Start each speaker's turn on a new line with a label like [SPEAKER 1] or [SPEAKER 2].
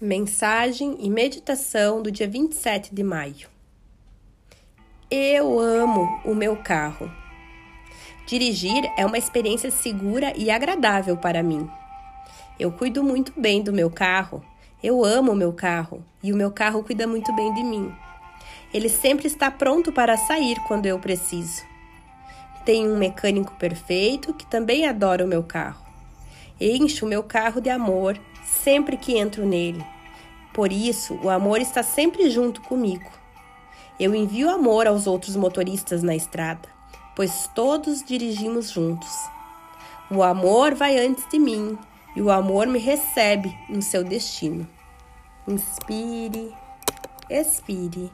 [SPEAKER 1] Mensagem e meditação do dia 27 de maio. Eu amo o meu carro. Dirigir é uma experiência segura e agradável para mim. Eu cuido muito bem do meu carro. Eu amo o meu carro e o meu carro cuida muito bem de mim. Ele sempre está pronto para sair quando eu preciso. Tenho um mecânico perfeito que também adora o meu carro. Encho o meu carro de amor sempre que entro nele. Por isso, o amor está sempre junto comigo. Eu envio amor aos outros motoristas na estrada, pois todos dirigimos juntos. O amor vai antes de mim e o amor me recebe no seu destino. Inspire, expire.